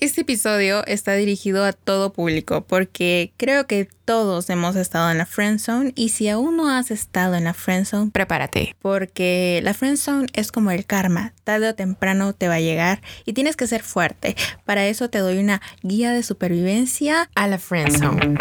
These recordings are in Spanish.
Este episodio está dirigido a todo público porque creo que todos hemos estado en la friend zone y si aún no has estado en la friend zone, prepárate porque la friend zone es como el karma, tarde o temprano te va a llegar y tienes que ser fuerte. Para eso te doy una guía de supervivencia a la friend zone.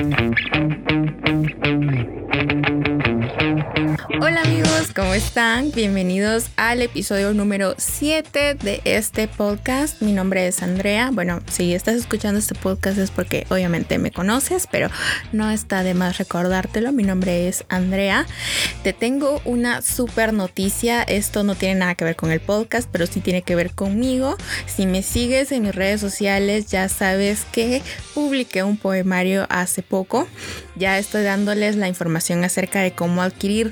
Hola amigos, ¿cómo están? Bienvenidos al episodio número 7 de este podcast. Mi nombre es Andrea. Bueno, si estás escuchando este podcast es porque obviamente me conoces, pero no está de más recordártelo. Mi nombre es Andrea. Te tengo una super noticia. Esto no tiene nada que ver con el podcast, pero sí tiene que ver conmigo. Si me sigues en mis redes sociales, ya sabes que publiqué un poemario hace poco. Ya estoy dándoles la información acerca de cómo adquirir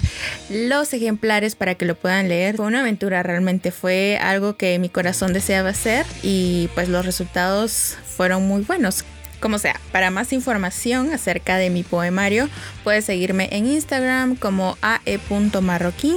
los ejemplares para que lo puedan leer. Fue una aventura, realmente fue algo que mi corazón deseaba hacer y pues los resultados fueron muy buenos. Como sea, para más información acerca de mi poemario, puedes seguirme en Instagram como ae.marroquín.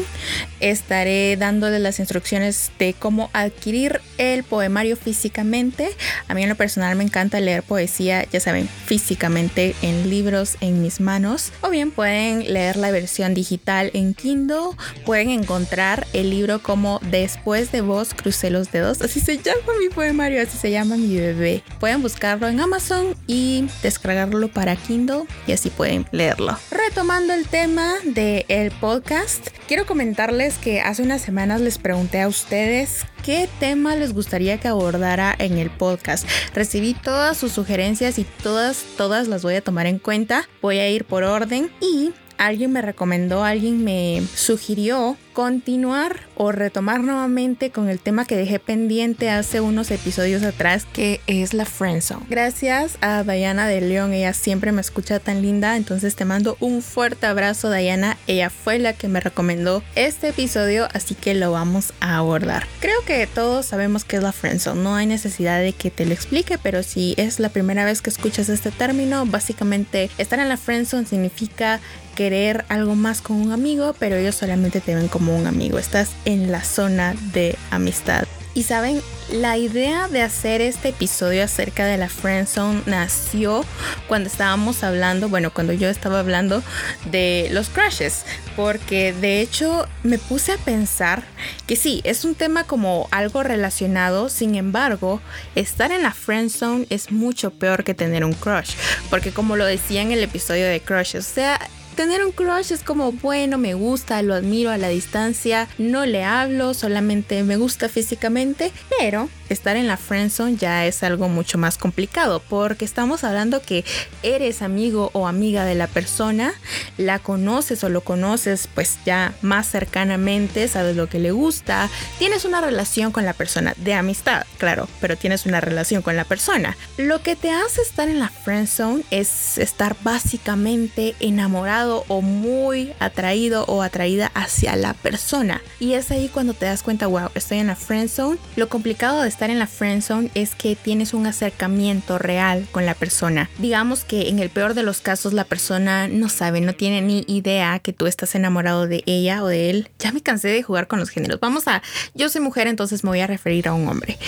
Estaré dándole las instrucciones de cómo adquirir el poemario físicamente. A mí en lo personal me encanta leer poesía, ya saben, físicamente en libros en mis manos. O bien pueden leer la versión digital en Kindle. Pueden encontrar el libro como Después de vos crucé los dedos. Así se llama mi poemario, así se llama mi bebé. Pueden buscarlo en Amazon y descargarlo para Kindle y así pueden leerlo. Retomando el tema del podcast, quiero comentarles que hace unas semanas les pregunté a ustedes qué tema les gustaría que abordara en el podcast. Recibí todas sus sugerencias y todas, todas las voy a tomar en cuenta. Voy a ir por orden y alguien me recomendó, alguien me sugirió continuar o retomar nuevamente con el tema que dejé pendiente hace unos episodios atrás, que es la friendzone. Gracias a Diana de León, ella siempre me escucha tan linda, entonces te mando un fuerte abrazo Diana, ella fue la que me recomendó este episodio, así que lo vamos a abordar. Creo que todos sabemos qué es la friendzone, no hay necesidad de que te lo explique, pero si es la primera vez que escuchas este término, básicamente estar en la friendzone significa querer algo más con un amigo, pero ellos solamente te ven como un amigo, estás en la zona de amistad. Y saben, la idea de hacer este episodio acerca de la friendzone nació cuando estábamos hablando, bueno, cuando yo estaba hablando de los crushes, porque de hecho me puse a pensar que sí, es un tema como algo relacionado, sin embargo, estar en la friendzone es mucho peor que tener un crush, porque como lo decía en el episodio de crushes, o sea, tener un crush es como, bueno, me gusta, lo admiro a la distancia, no le hablo, solamente me gusta físicamente, pero estar en la friendzone ya es algo mucho más complicado porque estamos hablando que eres amigo o amiga de la persona, la conoces o lo conoces pues ya más cercanamente, sabes lo que le gusta, tienes una relación con la persona de amistad, claro, pero tienes una relación con la persona. Lo que te hace estar en la friendzone es estar básicamente enamorado o muy atraído o atraída hacia la persona y es ahí cuando te das cuenta, wow, estoy en la friendzone. Lo complicado de estar en la friendzone es que tienes un acercamiento real con la persona. Digamos que en el peor de los casos la persona no sabe, no tiene ni idea que tú estás enamorado de ella o de él. Ya me cansé de jugar con los géneros. Vamos a, yo soy mujer, entonces me voy a referir a un hombre.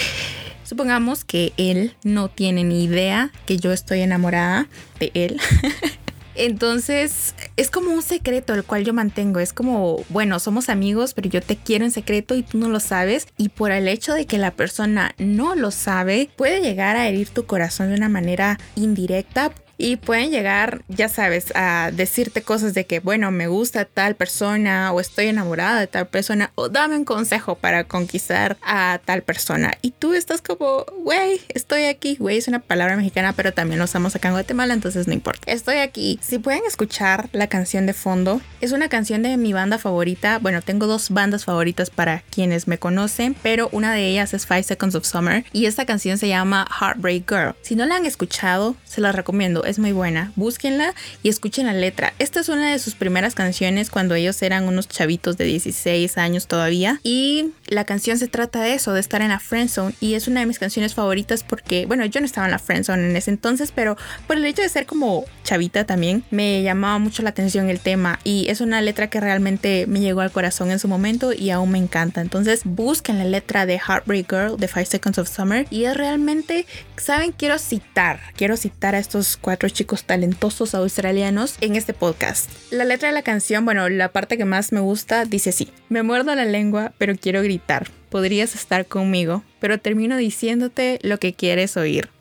Supongamos que él no tiene ni idea que yo estoy enamorada de él. Entonces es como un secreto el cual yo mantengo. Es como, bueno, somos amigos, pero yo te quiero en secreto y tú no lo sabes. Y por el hecho de que la persona no lo sabe, puede llegar a herir tu corazón de una manera indirecta y pueden llegar, ya sabes, a decirte cosas de que, bueno, me gusta tal persona o estoy enamorada de tal persona o dame un consejo para conquistar a tal persona. Y tú estás como, güey, estoy aquí. Güey es una palabra mexicana, pero también lo usamos acá en Guatemala, entonces no importa. Estoy aquí. Si pueden escuchar la canción de fondo, es una canción de mi banda favorita. Bueno, tengo dos bandas favoritas para quienes me conocen, pero una de ellas es Five Seconds of Summer y esta canción se llama Heartbreak Girl. Si no la han escuchado, se la recomiendo es muy buena. Búsquenla y escuchen la letra. Esta es una de sus primeras canciones cuando ellos eran unos chavitos de 16 años todavía. Y la canción se trata de eso, de estar en la friendzone y es una de mis canciones favoritas porque, bueno, yo no estaba en la friendzone en ese entonces, pero por el hecho de ser como chavita también me llamaba mucho la atención el tema y es una letra que realmente me llegó al corazón en su momento y aún me encanta. Entonces busquen la letra de Heartbreak Girl de Five Seconds of Summer y es realmente, saben, quiero citar, quiero citar a estos cuatro chicos talentosos australianos en este podcast. La letra de la canción, bueno, la parte que más me gusta dice así, me muerdo la lengua pero quiero gritar, podrías estar conmigo, pero termino diciéndote lo que quieres oír.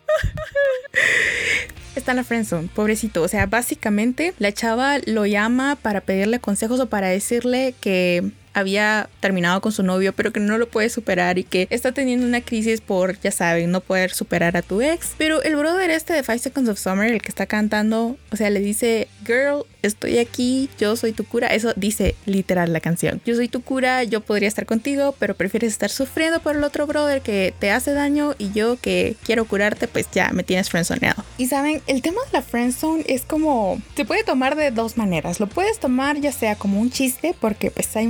Está en la friendzone, pobrecito. O sea, básicamente la chava lo llama para pedirle consejos o para decirle que había terminado con su novio, pero que no lo puede superar y que está teniendo una crisis por, ya saben, no poder superar a tu ex. Pero el brother este de Five Seconds of Summer, el que está cantando, o sea, le dice, girl, estoy aquí, yo soy tu cura. Eso dice literal la canción. Yo soy tu cura, yo podría estar contigo, pero prefieres estar sufriendo por el otro brother que te hace daño y yo que quiero curarte, pues ya me tienes friendzoneado. Y saben, el tema de la friendzone es como, se puede tomar de dos maneras. Lo puedes tomar ya sea como un chiste, porque pues hay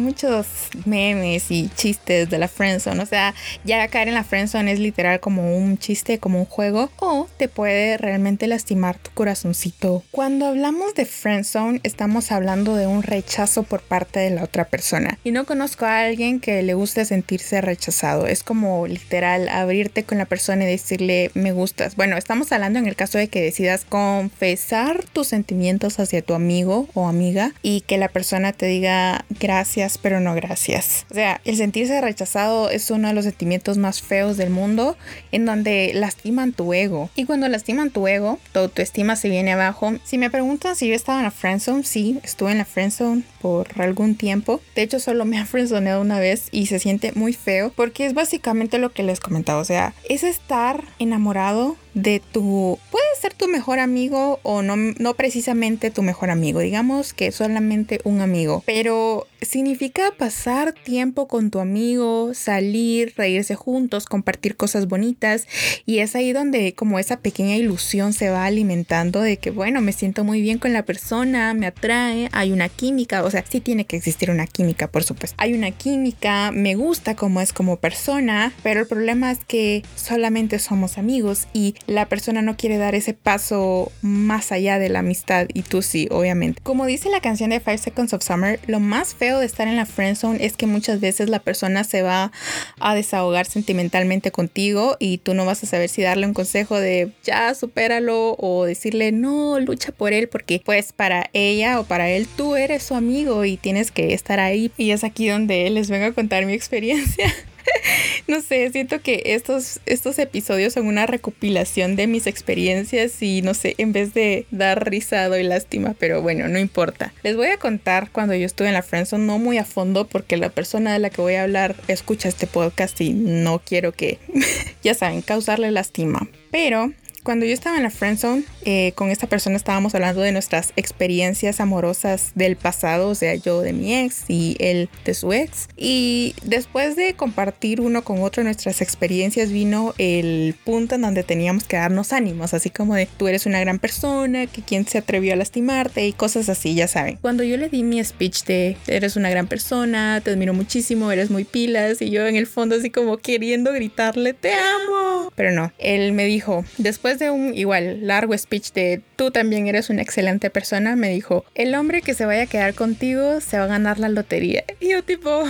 memes y chistes de la friendzone. O sea, ya caer en la friendzone es literal como un chiste, como un juego, o te puede realmente lastimar tu corazoncito. Cuando hablamos de friendzone, estamos hablando de un rechazo por parte de la otra persona. Y no conozco a alguien que le guste sentirse rechazado. Es como literal abrirte con la persona y decirle me gustas. Bueno, estamos hablando en el caso de que decidas confesar tus sentimientos hacia tu amigo o amiga y que la persona te diga gracias pero no gracias. O sea, el sentirse rechazado es uno de los sentimientos más feos del mundo en donde lastiman tu ego. Y cuando lastiman tu ego, tu autoestima se viene abajo. Si me preguntan si yo estaba en la friendzone, sí, estuve en la friendzone por algún tiempo. De hecho, solo me ha friendzoneado una vez y se siente muy feo porque es básicamente lo que les comentaba. O sea, es estar enamorado de tu... Puede ser tu mejor amigo o no, no precisamente tu mejor amigo. Digamos que solamente un amigo. Pero significa pasar tiempo con tu amigo, salir, reírse juntos, compartir cosas bonitas. Y es ahí donde como esa pequeña ilusión se va alimentando de que, bueno, me siento muy bien con la persona, me atrae, hay una química. Sea, sí tiene que existir una química, por supuesto. Hay una química, me gusta como es como persona, pero el problema es que solamente somos amigos y la persona no quiere dar ese paso más allá de la amistad y tú sí, obviamente. Como dice la canción de Five Seconds of Summer, lo más feo de estar en la friend zone es que muchas veces la persona se va a desahogar sentimentalmente contigo y tú no vas a saber si darle un consejo de ya supéralo o decirle no, lucha por él porque pues para ella o para él tú eres su amigo y tienes que estar ahí. Y es aquí donde les vengo a contar mi experiencia. no sé, siento que estos, estos episodios son una recopilación de mis experiencias y no sé, en vez de dar risa doy lástima, pero bueno, no importa. Les voy a contar cuando yo estuve en la Friendzone, no muy a fondo porque la persona de la que voy a hablar escucha este podcast y no quiero que, ya saben, causarle lástima. Pero cuando yo estaba en la friendzone, eh, con esta persona estábamos hablando de nuestras experiencias amorosas del pasado, o sea, yo de mi ex y él de su ex. Y después de compartir uno con otro nuestras experiencias, vino el punto en donde teníamos que darnos ánimos, así como de tú eres una gran persona, que quien se atrevió a lastimarte y cosas así, ya saben. Cuando yo le di mi speech de eres una gran persona, te admiro muchísimo, eres muy pilas, y yo en el fondo así como queriendo gritarle, te amo. Pero no, él me dijo, después de un igual largo speech de tú también eres una excelente persona, me dijo, el hombre que se vaya a quedar contigo se va a ganar la lotería. Y yo tipo,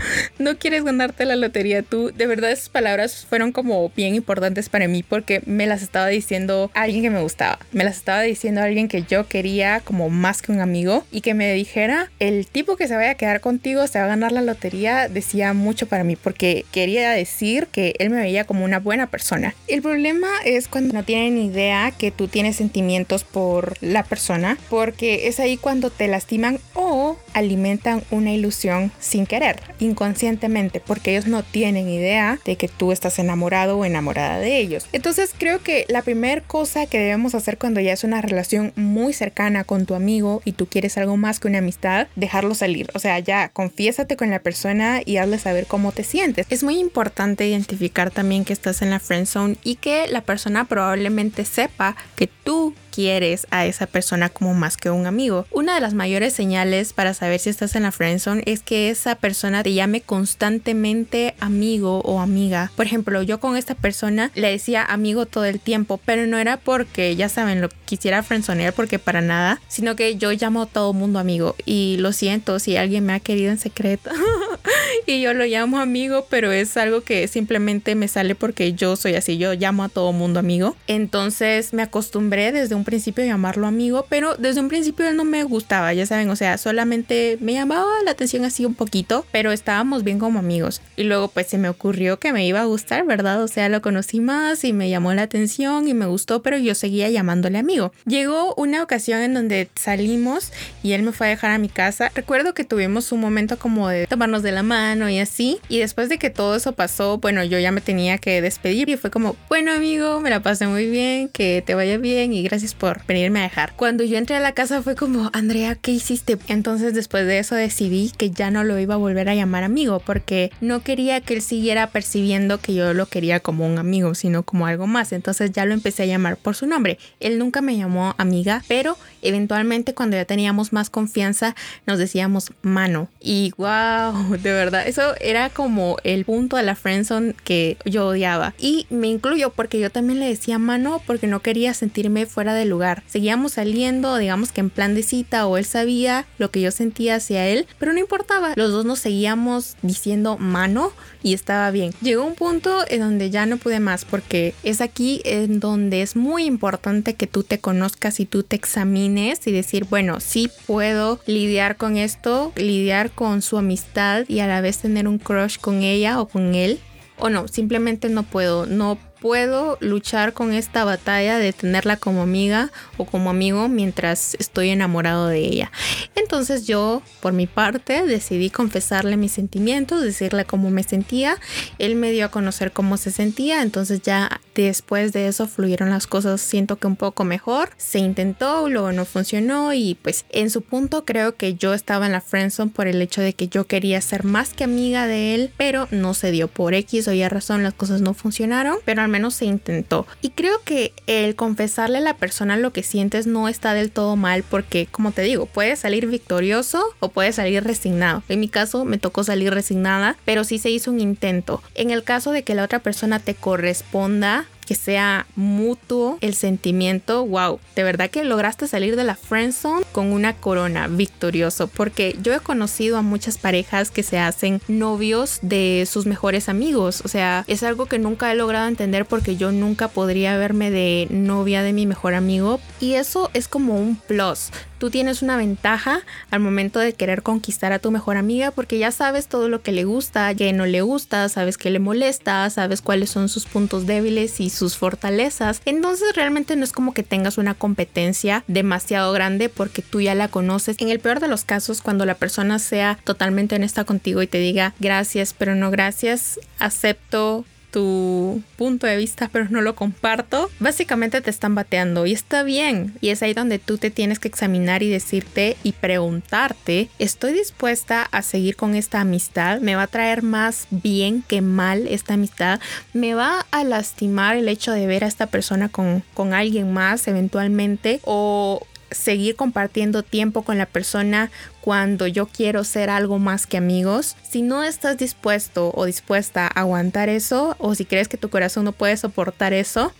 no quieres ganarte la lotería tú. De verdad esas palabras fueron como bien importantes para mí porque me las estaba diciendo alguien que me gustaba. Me las estaba diciendo alguien que yo quería como más que un amigo y que me dijera el tipo que se vaya a quedar contigo se va a ganar la lotería decía mucho para mí porque quería decir que él me veía como una buena persona. El problema es cuando no tienen idea que tú tienes sentimientos por la persona porque es ahí cuando te lastiman o alimentan una ilusión sin querer inconscientemente porque ellos no tienen idea de que tú estás enamorado o enamorada de ellos. Entonces creo que la primera cosa que debemos hacer cuando ya es una relación muy cercana con tu amigo y tú quieres algo más que una amistad, dejarlo salir. O sea, ya confiésate con la persona y hazle saber cómo te sientes. Es muy importante identificar también que estás en la friend zone y que la persona probablemente sepa que tú quieres a esa persona como más que un amigo. Una de las mayores señales para saber si estás en la friendzone es que esa persona te llame constantemente amigo o amiga. Por ejemplo, yo con esta persona le decía amigo todo el tiempo, pero no era porque, ya saben, lo quisiera friendzonear porque para nada, sino que yo llamo a todo mundo amigo y lo siento si alguien me ha querido en secreto y yo lo llamo amigo, pero es algo que simplemente me sale porque yo soy así, yo llamo a todo mundo amigo. Entonces me acostumbré desde un principio a llamarlo amigo, pero desde un principio él no me gustaba, ya saben, o sea, solamente me llamaba la atención así un poquito, pero estábamos bien como amigos. Y luego pues se me ocurrió que me iba a gustar, ¿verdad? O sea, lo conocí más y me llamó la atención y me gustó, pero yo seguía llamándole amigo. Llegó una ocasión en donde salimos y él me fue a dejar a mi casa. Recuerdo que tuvimos un momento como de tomarnos la mano y así. Y después de que todo eso pasó, bueno, yo ya me tenía que despedir y fue como, bueno amigo, me la pasé muy bien, que te vaya bien y gracias por venirme a dejar. Cuando yo entré a la casa fue como, Andrea, ¿qué hiciste? Entonces después de eso decidí que ya no lo iba a volver a llamar amigo porque no quería que él siguiera percibiendo que yo lo quería como un amigo, sino como algo más. Entonces ya lo empecé a llamar por su nombre. Él nunca me llamó amiga, pero eventualmente cuando ya teníamos más confianza nos decíamos mano. Y wow, de verdad, eso era como el punto de la friendzone que yo odiaba. Y me incluyo porque yo también le decía mano porque no quería sentirme fuera de lugar. Seguíamos saliendo, digamos que en plan de cita o él sabía lo que yo sentía hacia él, pero no importaba. Los dos nos seguíamos diciendo mano y estaba bien. Llegó un punto en donde ya no pude más porque es aquí en donde es muy importante que tú te conozcas y tú te examines y decir, bueno, sí puedo lidiar con esto, lidiar con su amistad y a la vez tener un crush con ella o con él. O no, simplemente no puedo, no puedo luchar con esta batalla de tenerla como amiga o como amigo mientras estoy enamorado de ella. Entonces yo, por mi parte, decidí confesarle mis sentimientos, decirle cómo me sentía. Él me dio a conocer cómo se sentía, entonces ya después de eso fluyeron las cosas, siento que un poco mejor. Se intentó, luego no funcionó y pues en su punto creo que yo estaba en la friendzone por el hecho de que yo quería ser más que amiga de él, pero no se dio por X o Y razón, las cosas no funcionaron, pero al menos se intentó. Y creo que el confesarle a la persona lo que sientes no está del todo mal porque, como te digo, puedes salir victorioso o puedes salir resignado. En mi caso me tocó salir resignada, pero sí se hizo un intento. En el caso de que la otra persona te corresponda, que sea mutuo el sentimiento, wow, de verdad que lograste salir de la friend zone con una corona victorioso, porque yo he conocido a muchas parejas que se hacen novios de sus mejores amigos, o sea, es algo que nunca he logrado entender porque yo nunca podría verme de novia de mi mejor amigo. Y eso es como un plus tú tienes una ventaja al momento de querer conquistar a tu mejor amiga porque ya sabes todo lo que le gusta, que no le gusta, sabes que le molesta, sabes cuáles son sus puntos débiles y sus fortalezas. Entonces realmente no es como que tengas una competencia demasiado grande porque tú ya la conoces. En el peor de los casos, cuando la persona sea totalmente honesta contigo y te diga gracias, pero no gracias, acepto tu punto de vista, pero no lo comparto, básicamente te están bateando y está bien. Y es ahí donde tú te tienes que examinar y decirte y preguntarte, ¿estoy dispuesta a seguir con esta amistad? ¿Me va a traer más bien que mal esta amistad? ¿Me va a lastimar el hecho de ver a esta persona con, con alguien más eventualmente? ¿O seguir compartiendo tiempo con la persona cuando yo quiero ser algo más que amigos. Si no estás dispuesto o dispuesta a aguantar eso o si crees que tu corazón no puede soportar eso,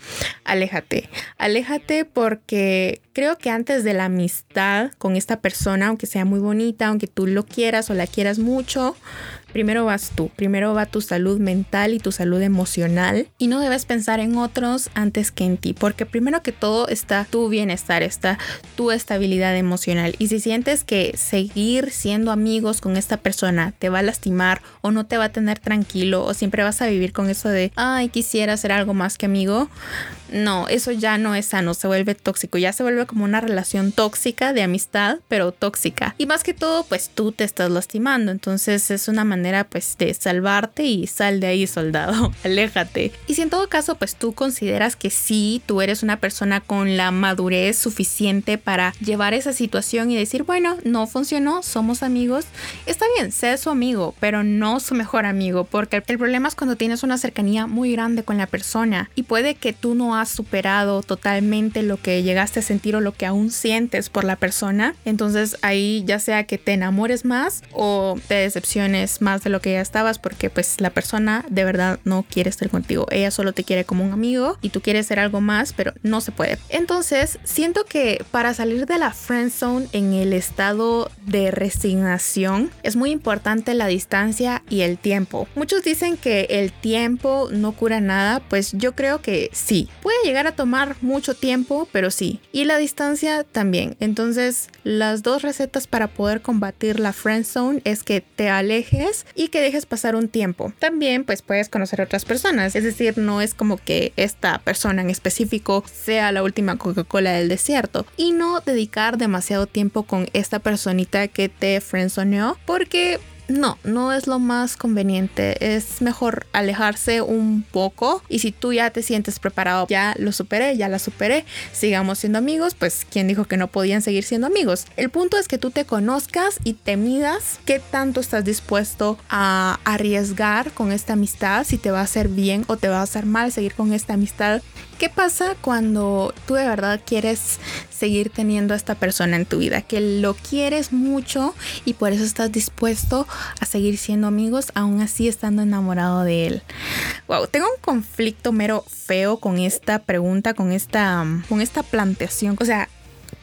aléjate. Aléjate porque creo que antes de la amistad con esta persona, aunque sea muy bonita, aunque tú lo quieras o la quieras mucho, primero vas tú, primero va tu salud mental y tu salud emocional y no debes pensar en otros antes que en ti, porque primero que todo está tu bienestar, está tu estabilidad emocional y si sientes que seguir siendo amigos con esta persona te va a lastimar o no te va a tener tranquilo o siempre vas a vivir con eso de, ay, quisiera ser algo más que amigo, no, eso ya no es sano, se vuelve tóxico, ya se vuelve como una relación tóxica de amistad, pero tóxica. Y más que todo, pues tú te estás lastimando, entonces es una manera pues de salvarte y sal de ahí soldado, aléjate. Y si en todo caso pues tú consideras que sí, tú eres una persona con la madurez suficiente para llevar esa situación y decir, bueno, no funcionó, somos amigos, está bien, sé su amigo, pero no su mejor amigo, porque el problema es cuando tienes una cercanía muy grande con la persona y puede que tú no superado totalmente lo que llegaste a sentir o lo que aún sientes por la persona, entonces ahí ya sea que te enamores más o te decepciones más de lo que ya estabas porque pues la persona de verdad no quiere estar contigo, ella solo te quiere como un amigo y tú quieres ser algo más, pero no se puede. Entonces, siento que para salir de la friend zone en el estado de resignación es muy importante la distancia y el tiempo. Muchos dicen que el tiempo no cura nada, pues yo creo que sí. Llegar a tomar mucho tiempo, pero sí. Y la distancia también. Entonces, las dos recetas para poder combatir la friend zone es que te alejes y que dejes pasar un tiempo. También pues puedes conocer a otras personas, es decir, no es como que esta persona en específico sea la última Coca-Cola del desierto y no dedicar demasiado tiempo con esta personita que te friendzoneó porque no, no es lo más conveniente. Es mejor alejarse un poco y si tú ya te sientes preparado, ya lo superé, ya la superé, sigamos siendo amigos, pues quien dijo que no podían seguir siendo amigos. El punto es que tú te conozcas y te midas qué tanto estás dispuesto a arriesgar con esta amistad, si te va a hacer bien o te va a hacer mal seguir con esta amistad ¿Qué pasa cuando tú de verdad quieres seguir teniendo a esta persona en tu vida? Que lo quieres mucho y por eso estás dispuesto a seguir siendo amigos, aún así estando enamorado de él. Wow, tengo un conflicto mero feo con esta pregunta, con esta, con esta planteación. O sea,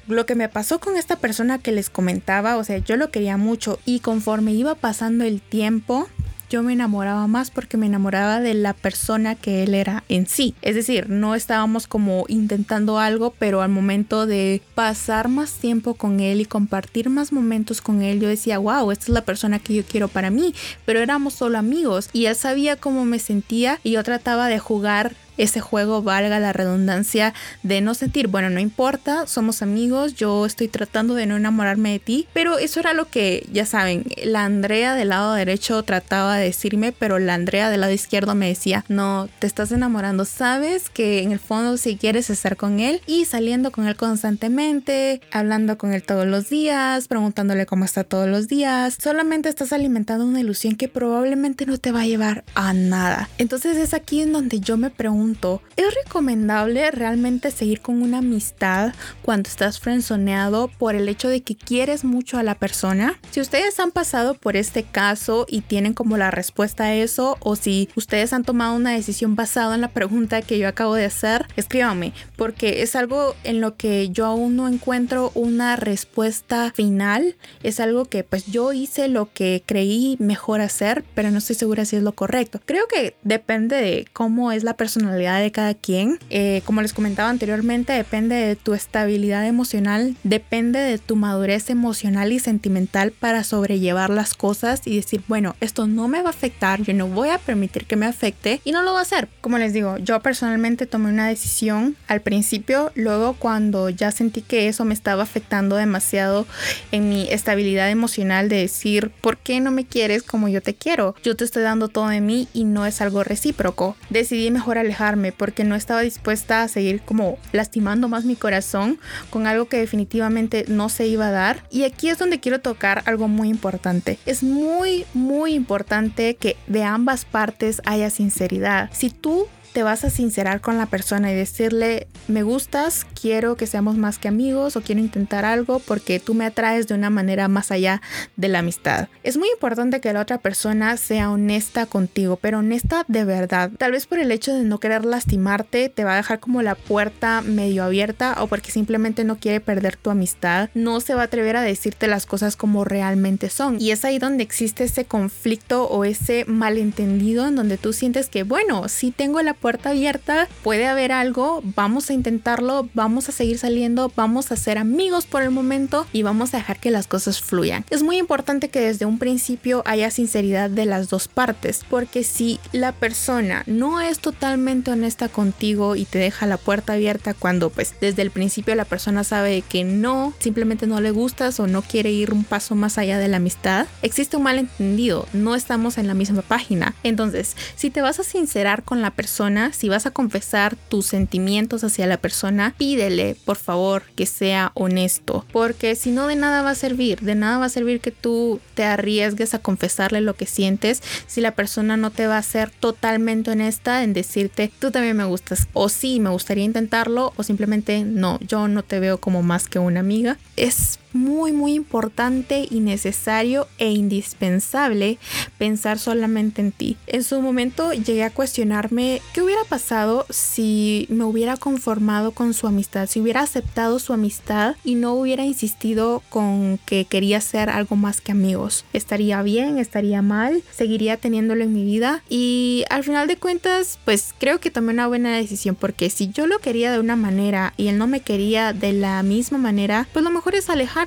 lo que me pasó con esta persona que les comentaba, o sea, yo lo quería mucho y conforme iba pasando el tiempo, yo me enamoraba más porque me enamoraba de la persona que él era en sí. Es decir, no estábamos como intentando algo, pero al momento de pasar más tiempo con él y compartir más momentos con él, yo decía, wow, esta es la persona que yo quiero para mí, pero éramos solo amigos y él sabía cómo me sentía y yo trataba de jugar ese juego, valga la redundancia, de no sentir, bueno, no importa, somos amigos, yo estoy tratando de no enamorarme de ti, pero eso era lo que, ya saben, la Andrea del lado derecho trataba de decirme, pero la Andrea del lado izquierdo me decía, no, te estás enamorando, sabes que en el fondo si quieres estar con él y saliendo con él constantemente, hablando con él todos los días, preguntándole cómo está todos los días, solamente estás alimentando una ilusión que probablemente no te va a llevar a nada. Entonces es aquí en donde yo me pregunto, ¿es recomendable realmente seguir con una amistad cuando estás frenzoneado por el hecho de que quieres mucho a la persona? Si ustedes han pasado por este caso y tienen como la respuesta a eso, o si ustedes han tomado una decisión basada en la pregunta que yo acabo de hacer, escríbanme, porque es algo en lo que yo aún no encuentro una respuesta final. Es algo que pues yo hice lo que creí mejor hacer, pero no estoy segura si es lo correcto. Creo que depende de cómo es la personalidad de cada quien. Eh, como les comentaba anteriormente, depende de tu estabilidad emocional, depende de tu madurez emocional y sentimental para sobrellevar las cosas y decir, bueno, esto no me va a afectar, yo no voy a permitir que me afecte y no lo va a hacer. Como les digo, yo personalmente tomé una decisión al principio, luego cuando ya sentí que eso me estaba afectando demasiado en mi estabilidad emocional de decir, ¿por qué no me quieres como yo te quiero? Yo te estoy dando todo de mí y no es algo recíproco. Decidí mejor alejar porque no estaba dispuesta a seguir como lastimando más mi corazón con algo que definitivamente no se iba a dar. Y aquí es donde quiero tocar algo muy importante. Es muy, muy importante que de ambas partes haya sinceridad. Si tú te vas a sincerar con la persona y decirle, me gustas, quiero que seamos más que amigos o quiero intentar algo porque tú me atraes de una manera más allá de la amistad. Es muy importante que la otra persona sea honesta contigo, pero honesta de verdad. Tal vez por el hecho de no querer lastimarte, te va a dejar como la puerta medio abierta o porque simplemente no quiere perder tu amistad, no se va a atrever a decirte las cosas como realmente son. Y es ahí donde existe ese conflicto o ese malentendido en donde tú sientes que, bueno, sí tengo la puerta abierta, puede haber algo, vamos a intentarlo, vamos a seguir saliendo, vamos a ser amigos por el momento y vamos a dejar que las cosas fluyan. Es muy importante que desde un principio haya sinceridad de las dos partes, porque si la persona no es totalmente honesta contigo y te deja la puerta abierta cuando pues desde el principio la persona sabe que no, simplemente no le gustas o no quiere ir un paso más allá de la amistad, existe un malentendido, no estamos en la misma página. Entonces, si te vas a sincerar con la persona, si vas a confesar tus sentimientos hacia la persona, pídele, por favor, que sea honesto, porque si no de nada va a servir, de nada va a servir que tú te arriesgues a confesarle lo que sientes si la persona no te va a ser totalmente honesta en decirte, tú también me gustas, o sí, me gustaría intentarlo, o simplemente no, yo no te veo como más que una amiga. Es muy muy importante y necesario e indispensable pensar solamente en ti. En su momento llegué a cuestionarme qué hubiera pasado si me hubiera conformado con su amistad, si hubiera aceptado su amistad y no hubiera insistido con que quería ser algo más que amigos. ¿Estaría bien? ¿Estaría mal? ¿Seguiría teniéndolo en mi vida? Y al final de cuentas, pues creo que tomé una buena decisión porque si yo lo quería de una manera y él no me quería de la misma manera, pues lo mejor es alejar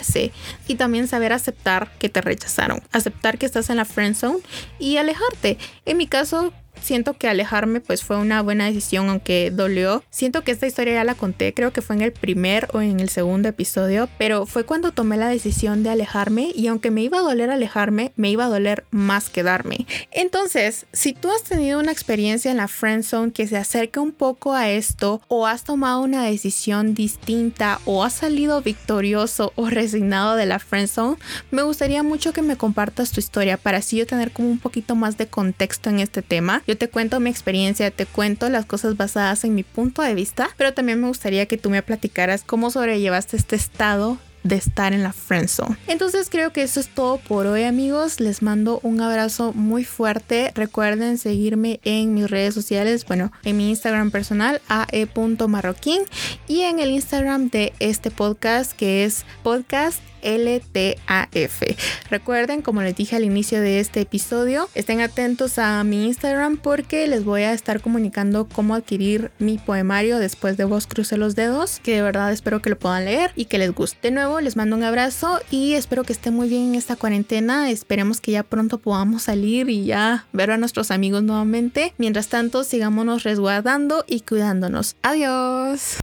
y también saber aceptar que te rechazaron, aceptar que estás en la friend zone y alejarte. En mi caso, siento que alejarme pues fue una buena decisión, aunque dolió. Siento que esta historia ya la conté, creo que fue en el primer o en el segundo episodio, pero fue cuando tomé la decisión de alejarme y aunque me iba a doler alejarme, me iba a doler más quedarme. Entonces, si tú has tenido una experiencia en la friend zone que se acerca un poco a esto o has tomado una decisión distinta o has salido victorioso o resignado de la friend zone, me gustaría mucho que me compartas tu historia para así yo tener como un poquito más de contexto en este tema yo te cuento mi experiencia, te cuento las cosas basadas en mi punto de vista, pero también me gustaría que tú me platicaras cómo sobrellevaste este estado de estar en la friendzone. Entonces creo que eso es todo por hoy amigos. Les mando un abrazo muy fuerte. Recuerden seguirme en mis redes sociales, bueno, en mi Instagram personal ae.marroquín y en el Instagram de este podcast que es podcast LTAF. Recuerden, como les dije al inicio de este episodio, estén atentos a mi Instagram porque les voy a estar comunicando cómo adquirir mi poemario después de vos cruce los dedos, que de verdad espero que lo puedan leer y que les guste. De nuevo, les mando un abrazo y espero que estén muy bien en esta cuarentena. Esperemos que ya pronto podamos salir y ya ver a nuestros amigos nuevamente. Mientras tanto, sigámonos resguardando y cuidándonos. Adiós.